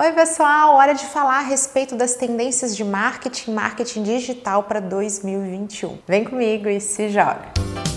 Oi, pessoal! Hora de falar a respeito das tendências de marketing, marketing digital para 2021. Vem comigo e se joga!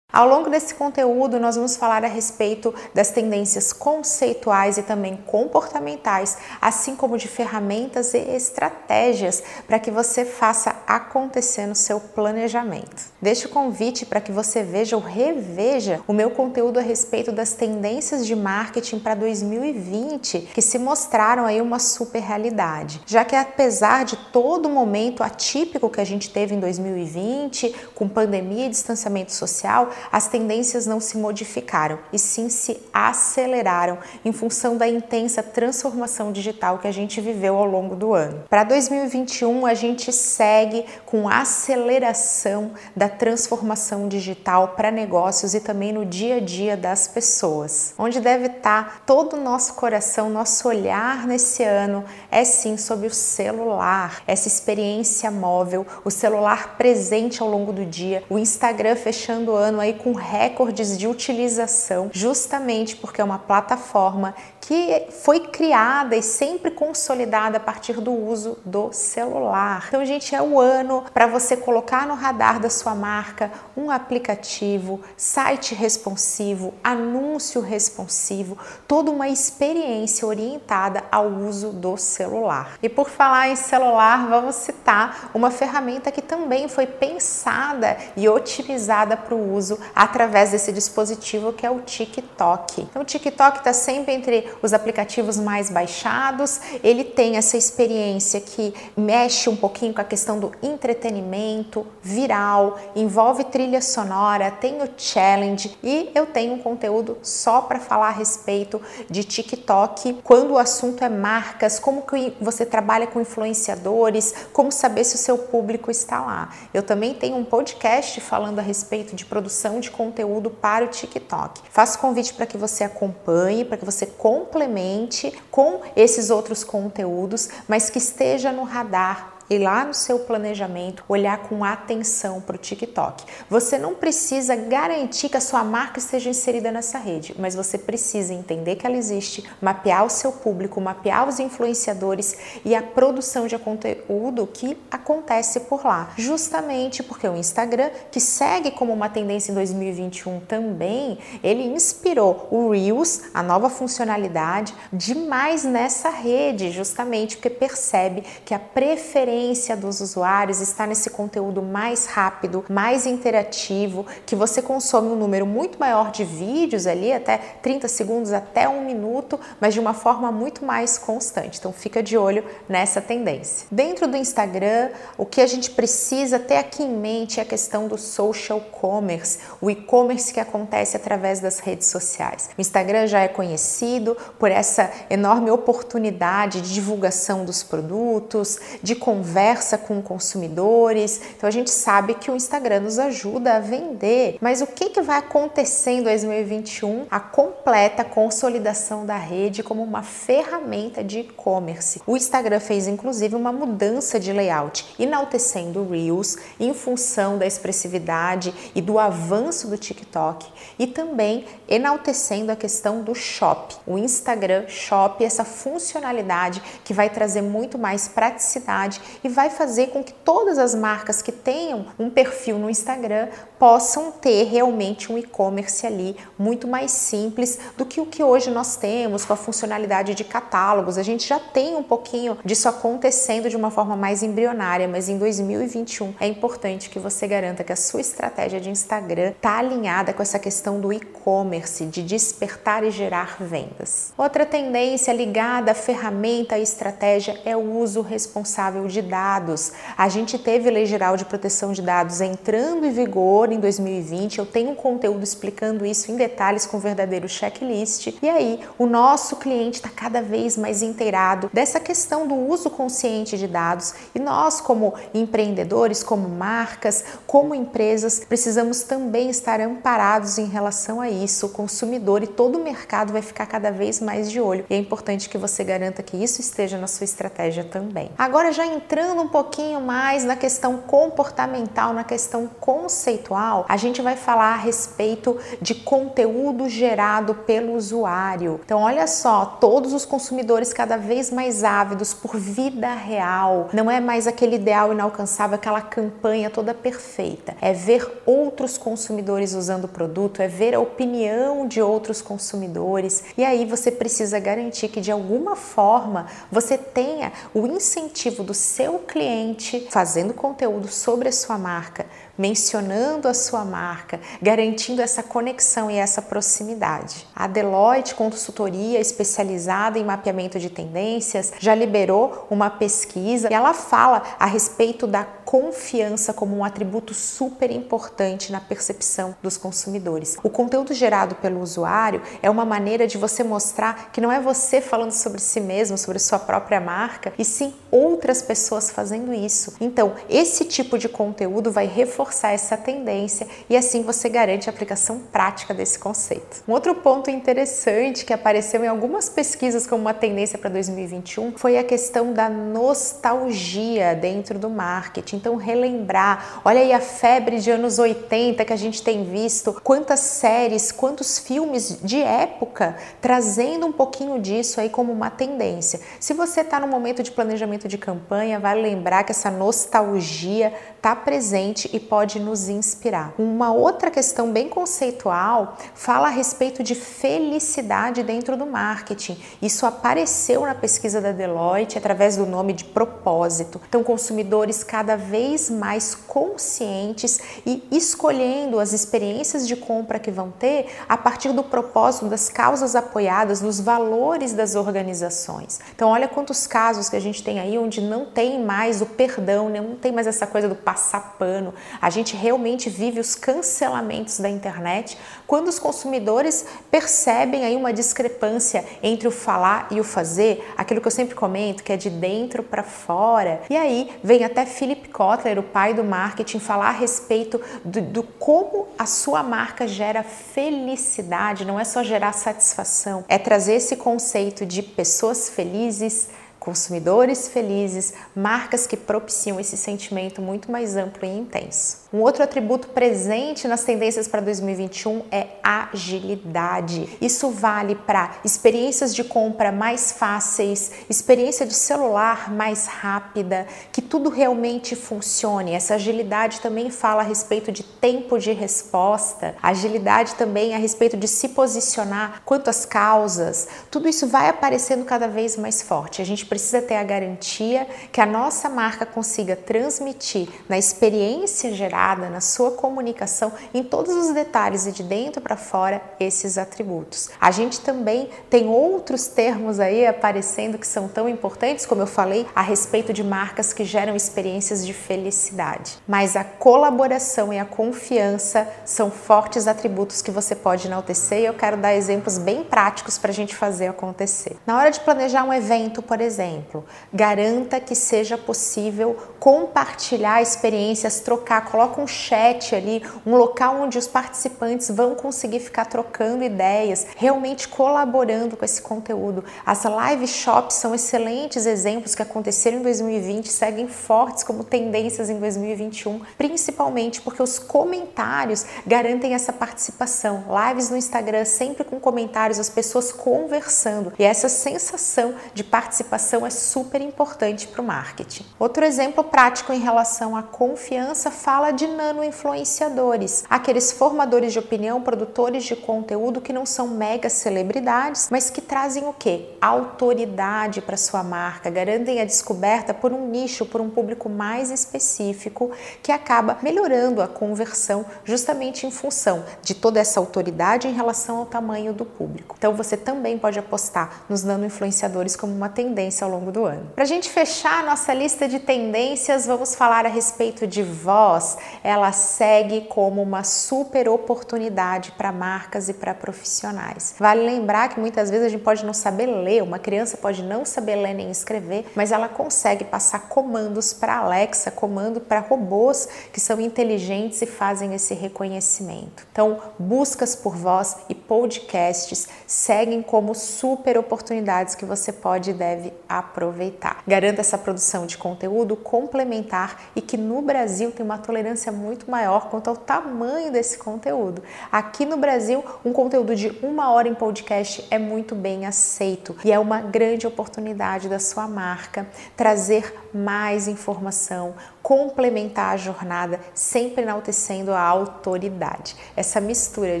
Ao longo desse conteúdo, nós vamos falar a respeito das tendências conceituais e também comportamentais, assim como de ferramentas e estratégias para que você faça acontecer no seu planejamento. Deixo o convite para que você veja ou reveja o meu conteúdo a respeito das tendências de marketing para 2020, que se mostraram aí uma super realidade. Já que apesar de todo o momento atípico que a gente teve em 2020, com pandemia e distanciamento social, as tendências não se modificaram e sim se aceleraram em função da intensa transformação digital que a gente viveu ao longo do ano. Para 2021, a gente segue com aceleração da transformação digital para negócios e também no dia a dia das pessoas. Onde deve estar todo o nosso coração, nosso olhar nesse ano é sim sobre o celular, essa experiência móvel, o celular presente ao longo do dia, o Instagram fechando o ano aí aí com recordes de utilização, justamente porque é uma plataforma que foi criada e sempre consolidada a partir do uso do celular. Então, gente, é o ano para você colocar no radar da sua marca um aplicativo, site responsivo, anúncio responsivo, toda uma experiência orientada ao uso do celular. E por falar em celular, vamos citar uma ferramenta que também foi pensada e otimizada para o uso através desse dispositivo que é o TikTok. Então, o TikTok está sempre entre os aplicativos mais baixados, ele tem essa experiência que mexe um pouquinho com a questão do entretenimento, viral, envolve trilha sonora, tem o challenge e eu tenho um conteúdo só para falar a respeito de TikTok, quando o assunto é marcas, como que você trabalha com influenciadores, como saber se o seu público está lá. Eu também tenho um podcast falando a respeito de produção de conteúdo para o TikTok. Faço convite para que você acompanhe, para que você complemente com esses outros conteúdos, mas que esteja no radar e lá no seu planejamento olhar com atenção para o TikTok. Você não precisa garantir que a sua marca esteja inserida nessa rede, mas você precisa entender que ela existe, mapear o seu público, mapear os influenciadores e a produção de conteúdo que acontece por lá. Justamente porque o Instagram, que segue como uma tendência em 2021 também, ele inspirou o Reels, a nova funcionalidade, demais nessa rede, justamente porque percebe que a preferência experiência dos usuários está nesse conteúdo mais rápido, mais interativo, que você consome um número muito maior de vídeos ali, até 30 segundos, até um minuto, mas de uma forma muito mais constante. Então fica de olho nessa tendência. Dentro do Instagram, o que a gente precisa ter aqui em mente é a questão do social commerce, o e-commerce que acontece através das redes sociais. O Instagram já é conhecido por essa enorme oportunidade de divulgação dos produtos, de conversa conversa com consumidores. Então a gente sabe que o Instagram nos ajuda a vender. Mas o que, que vai acontecer em 2021? A completa consolidação da rede como uma ferramenta de e-commerce. O Instagram fez inclusive uma mudança de layout, enaltecendo Reels em função da expressividade e do avanço do TikTok e também enaltecendo a questão do shop. O Instagram Shop, essa funcionalidade que vai trazer muito mais praticidade e vai fazer com que todas as marcas que tenham um perfil no Instagram possam ter realmente um e-commerce ali muito mais simples do que o que hoje nós temos com a funcionalidade de catálogos. A gente já tem um pouquinho disso acontecendo de uma forma mais embrionária, mas em 2021 é importante que você garanta que a sua estratégia de Instagram está alinhada com essa questão do e-commerce, de despertar e gerar vendas. Outra tendência ligada à ferramenta e estratégia é o uso responsável de dados. A gente teve Lei Geral de Proteção de Dados entrando em vigor em 2020. Eu tenho um conteúdo explicando isso em detalhes com o verdadeiro checklist. E aí, o nosso cliente está cada vez mais inteirado dessa questão do uso consciente de dados. E nós, como empreendedores, como marcas, como empresas, precisamos também estar amparados em relação a isso. O consumidor e todo o mercado vai ficar cada vez mais de olho. E é importante que você garanta que isso esteja na sua estratégia também. Agora, já entrando um pouquinho mais na questão comportamental, na questão conceitual, a gente vai falar a respeito de conteúdo gerado pelo usuário. Então, olha só, todos os consumidores cada vez mais ávidos por vida real. Não é mais aquele ideal inalcançável, aquela campanha toda perfeita. É ver outros consumidores usando o produto, é ver a opinião de outros consumidores. E aí você precisa garantir que de alguma forma você tenha o incentivo do seu cliente fazendo conteúdo sobre a sua marca, mencionando a sua marca, garantindo essa conexão e essa proximidade. A Deloitte Consultoria, especializada em mapeamento de tendências, já liberou uma pesquisa e ela fala a respeito da confiança como um atributo super importante na percepção dos consumidores. O conteúdo gerado pelo usuário é uma maneira de você mostrar que não é você falando sobre si mesmo, sobre sua própria marca, e sim outras pessoas fazendo isso. Então, esse tipo de conteúdo vai reforçar essa tendência e assim você garante a aplicação prática desse conceito. Um outro ponto interessante que apareceu em algumas pesquisas como uma tendência para 2021 foi a questão da nostalgia dentro do marketing. Então, relembrar, olha aí a febre de anos 80 que a gente tem visto, quantas séries, quantos filmes de época trazendo um pouquinho disso aí como uma tendência. Se você está no momento de planejamento de campanha, vale lembrar que essa nostalgia está presente e pode nos inspirar. Uma outra questão bem conceitual fala a respeito de felicidade dentro do marketing. Isso apareceu na pesquisa da Deloitte através do nome de propósito. Então, consumidores cada vez mais conscientes e escolhendo as experiências de compra que vão ter a partir do propósito das causas apoiadas, dos valores das organizações. Então, olha quantos casos que a gente tem aí onde não tem mais o perdão, né? não tem mais essa coisa do passar pano. A gente realmente vive os cancelamentos da internet quando os consumidores percebem aí uma discrepância entre o falar e o fazer, aquilo que eu sempre comento, que é de dentro para fora. E aí vem até Philip Kotler, o pai do marketing, falar a respeito do, do como a sua marca gera felicidade, não é só gerar satisfação, é trazer esse conceito de pessoas felizes, consumidores felizes, marcas que propiciam esse sentimento muito mais amplo e intenso. Um outro atributo presente nas tendências para 2021 é agilidade. Isso vale para experiências de compra mais fáceis, experiência de celular mais rápida, que tudo realmente funcione. Essa agilidade também fala a respeito de tempo de resposta, agilidade também a respeito de se posicionar quanto às causas. Tudo isso vai aparecendo cada vez mais forte. A gente precisa ter a garantia que a nossa marca consiga transmitir na experiência gerada, na sua comunicação, em todos os detalhes e de dentro para fora, esses atributos. A gente também tem outros termos aí aparecendo que são tão importantes, como eu falei, a respeito de marcas que geram experiências de felicidade. Mas a colaboração e a confiança são fortes atributos que você pode enaltecer e eu quero dar exemplos bem práticos para a gente fazer acontecer. Na hora de planejar um evento, por exemplo, exemplo, garanta que seja possível compartilhar experiências, trocar, coloca um chat ali, um local onde os participantes vão conseguir ficar trocando ideias, realmente colaborando com esse conteúdo. As live shops são excelentes exemplos que aconteceram em 2020, seguem fortes como tendências em 2021, principalmente porque os comentários garantem essa participação. Lives no Instagram sempre com comentários, as pessoas conversando e essa sensação de participação comunicação é super importante para o marketing. Outro exemplo prático em relação à confiança fala de nano-influenciadores, aqueles formadores de opinião, produtores de conteúdo que não são mega celebridades, mas que trazem o que? Autoridade para sua marca, garantem a descoberta por um nicho, por um público mais específico, que acaba melhorando a conversão justamente em função de toda essa autoridade em relação ao tamanho do público. Então você também pode apostar nos nano-influenciadores como uma tendência tendência ao longo do ano. Para a gente fechar a nossa lista de tendências, vamos falar a respeito de voz. Ela segue como uma super oportunidade para marcas e para profissionais. Vale lembrar que muitas vezes a gente pode não saber ler, uma criança pode não saber ler nem escrever, mas ela consegue passar comandos para Alexa, comando para robôs que são inteligentes e fazem esse reconhecimento. Então, buscas por voz e podcasts seguem como super oportunidades que você pode e deve aproveitar. Garanta essa produção de conteúdo complementar e que no Brasil tem uma tolerância muito maior quanto ao tamanho desse conteúdo. Aqui no Brasil, um conteúdo de uma hora em podcast é muito bem aceito e é uma grande oportunidade da sua marca trazer mais informação, complementar a jornada, sempre enaltecendo a autoridade. Essa mistura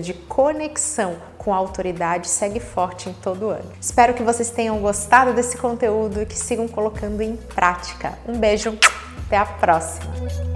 de conexão com a autoridade segue forte em todo o ano. Espero que vocês tenham gostado desse conteúdo e que sigam colocando em prática. Um beijo, até a próxima!